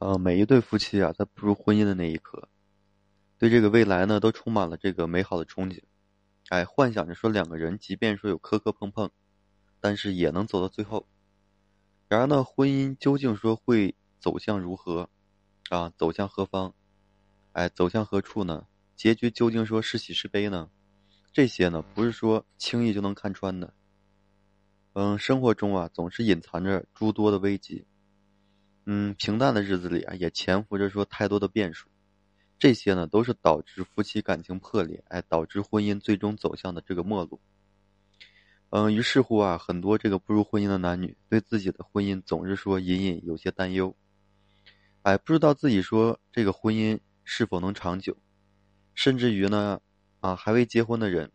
呃，每一对夫妻啊，在步入婚姻的那一刻，对这个未来呢，都充满了这个美好的憧憬，哎，幻想着说两个人，即便说有磕磕碰碰，但是也能走到最后。然而呢，婚姻究竟说会走向如何，啊，走向何方，哎，走向何处呢？结局究竟说是喜是悲呢？这些呢，不是说轻易就能看穿的。嗯，生活中啊，总是隐藏着诸多的危机。嗯，平淡的日子里啊，也潜伏着说太多的变数。这些呢，都是导致夫妻感情破裂，哎，导致婚姻最终走向的这个末路。嗯，于是乎啊，很多这个步入婚姻的男女，对自己的婚姻总是说隐隐有些担忧。哎，不知道自己说这个婚姻是否能长久，甚至于呢，啊，还未结婚的人。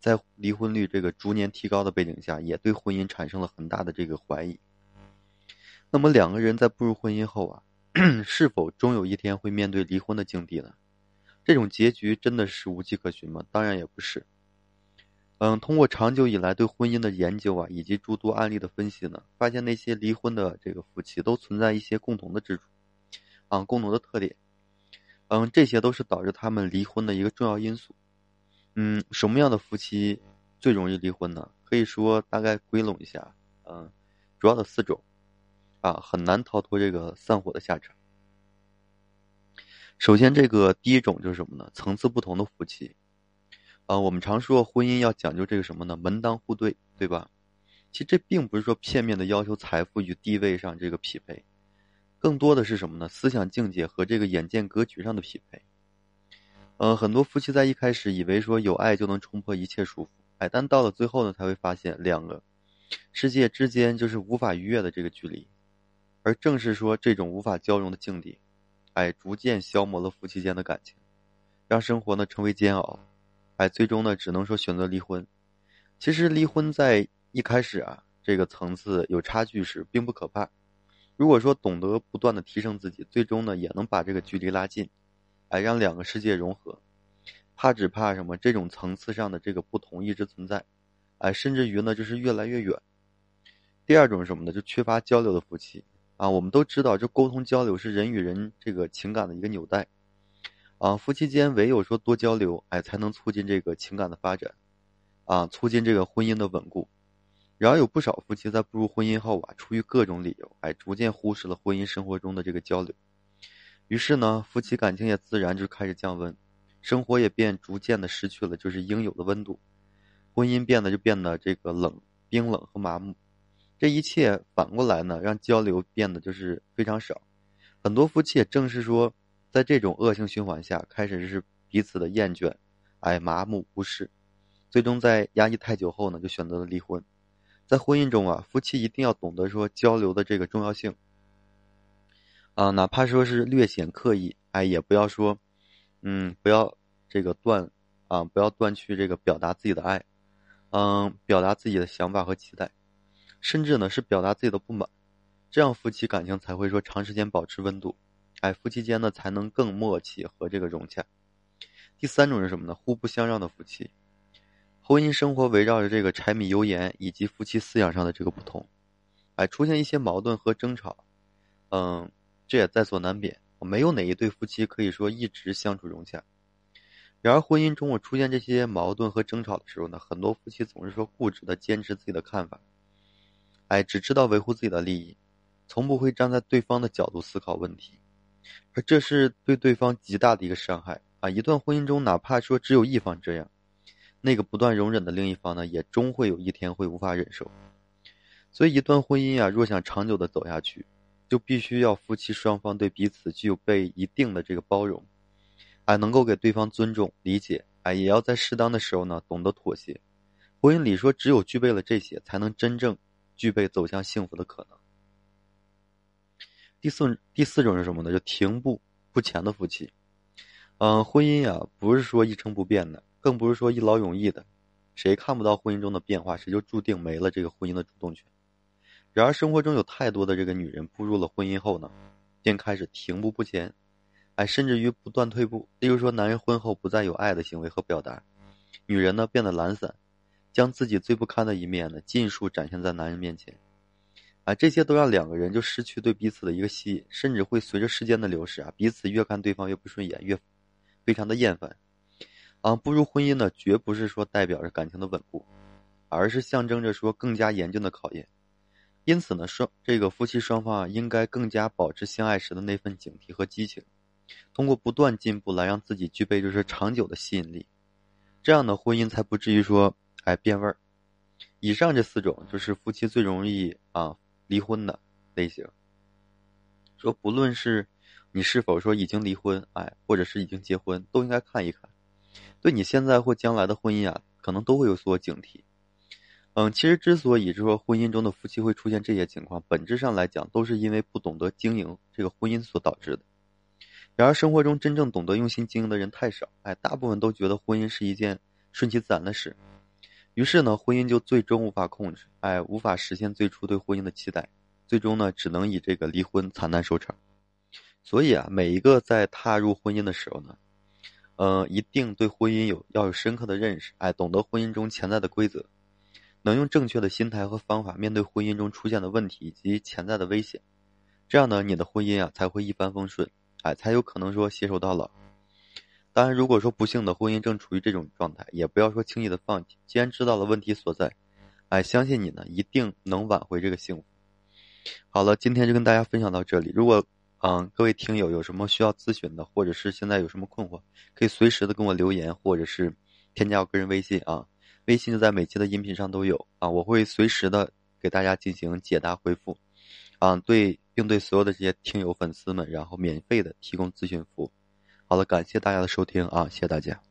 在离婚率这个逐年提高的背景下，也对婚姻产生了很大的这个怀疑。那么两个人在步入婚姻后啊，是否终有一天会面对离婚的境地呢？这种结局真的是无迹可寻吗？当然也不是。嗯，通过长久以来对婚姻的研究啊，以及诸多案例的分析呢，发现那些离婚的这个夫妻都存在一些共同的之处，啊，共同的特点。嗯，这些都是导致他们离婚的一个重要因素。嗯，什么样的夫妻最容易离婚呢？可以说大概归拢一下，嗯，主要的四种，啊，很难逃脱这个散伙的下场。首先，这个第一种就是什么呢？层次不同的夫妻，啊，我们常说婚姻要讲究这个什么呢？门当户对，对吧？其实这并不是说片面的要求财富与地位上这个匹配，更多的是什么呢？思想境界和这个眼界格局上的匹配。呃，很多夫妻在一开始以为说有爱就能冲破一切束缚，哎，但到了最后呢，才会发现两个世界之间就是无法逾越的这个距离，而正是说这种无法交融的境地，哎，逐渐消磨了夫妻间的感情，让生活呢成为煎熬，哎，最终呢只能说选择离婚。其实离婚在一开始啊，这个层次有差距时并不可怕，如果说懂得不断的提升自己，最终呢也能把这个距离拉近。哎，让两个世界融合，怕只怕什么？这种层次上的这个不同一直存在，哎，甚至于呢，就是越来越远。第二种是什么呢？就缺乏交流的夫妻啊。我们都知道，这沟通交流是人与人这个情感的一个纽带啊。夫妻间唯有说多交流，哎，才能促进这个情感的发展啊，促进这个婚姻的稳固。然而，有不少夫妻在步入婚姻后啊，出于各种理由，哎，逐渐忽视了婚姻生活中的这个交流。于是呢，夫妻感情也自然就开始降温，生活也便逐渐的失去了就是应有的温度，婚姻变得就变得这个冷、冰冷和麻木。这一切反过来呢，让交流变得就是非常少。很多夫妻也正是说，在这种恶性循环下，开始是彼此的厌倦、哎麻木、无视，最终在压抑太久后呢，就选择了离婚。在婚姻中啊，夫妻一定要懂得说交流的这个重要性。啊，哪怕说是略显刻意，哎，也不要说，嗯，不要这个断，啊，不要断去这个表达自己的爱，嗯，表达自己的想法和期待，甚至呢是表达自己的不满，这样夫妻感情才会说长时间保持温度，哎，夫妻间呢才能更默契和这个融洽。第三种是什么呢？互不相让的夫妻，婚姻生活围绕着这个柴米油盐以及夫妻思想上的这个不同，哎，出现一些矛盾和争吵，嗯。这也在所难免，没有哪一对夫妻可以说一直相处融洽。然而，婚姻中我出现这些矛盾和争吵的时候呢，很多夫妻总是说固执的坚持自己的看法，哎，只知道维护自己的利益，从不会站在对方的角度思考问题，而这是对对方极大的一个伤害啊！一段婚姻中，哪怕说只有一方这样，那个不断容忍的另一方呢，也终会有一天会无法忍受。所以，一段婚姻啊，若想长久的走下去，就必须要夫妻双方对彼此具有被一定的这个包容，哎，能够给对方尊重、理解，哎，也要在适当的时候呢懂得妥协。婚姻里说，只有具备了这些，才能真正具备走向幸福的可能。第四第四种是什么呢？就停步不前的夫妻。嗯，婚姻呀，不是说一成不变的，更不是说一劳永逸的。谁看不到婚姻中的变化，谁就注定没了这个婚姻的主动权。然而，生活中有太多的这个女人步入了婚姻后呢，便开始停步不前，哎，甚至于不断退步。例如说，男人婚后不再有爱的行为和表达，女人呢变得懒散，将自己最不堪的一面呢尽数展现在男人面前。啊，这些都让两个人就失去对彼此的一个吸引，甚至会随着时间的流逝啊，彼此越看对方越不顺眼，越非常的厌烦。啊，步入婚姻呢，绝不是说代表着感情的稳固，而是象征着说更加严峻的考验。因此呢，双这个夫妻双方啊，应该更加保持相爱时的那份警惕和激情，通过不断进步来让自己具备就是长久的吸引力，这样的婚姻才不至于说哎变味儿。以上这四种就是夫妻最容易啊。离婚的类型，说不论是你是否说已经离婚，哎，或者是已经结婚，都应该看一看，对你现在或将来的婚姻啊，可能都会有所警惕。嗯，其实之所以就说婚姻中的夫妻会出现这些情况，本质上来讲，都是因为不懂得经营这个婚姻所导致的。然而，生活中真正懂得用心经营的人太少，哎，大部分都觉得婚姻是一件顺其自然的事。于是呢，婚姻就最终无法控制，哎，无法实现最初对婚姻的期待，最终呢，只能以这个离婚惨淡收场。所以啊，每一个在踏入婚姻的时候呢，呃，一定对婚姻有要有深刻的认识，哎，懂得婚姻中潜在的规则，能用正确的心态和方法面对婚姻中出现的问题以及潜在的危险，这样呢，你的婚姻啊才会一帆风顺，哎，才有可能说携手到老。当然，如果说不幸的婚姻正处于这种状态，也不要说轻易的放弃。既然知道了问题所在，哎，相信你呢，一定能挽回这个幸福。好了，今天就跟大家分享到这里。如果嗯各位听友有什么需要咨询的，或者是现在有什么困惑，可以随时的跟我留言，或者是添加我个人微信啊，微信就在每期的音频上都有啊，我会随时的给大家进行解答回复，啊，对，并对所有的这些听友粉丝们，然后免费的提供咨询服务。好了，感谢大家的收听啊，谢谢大家。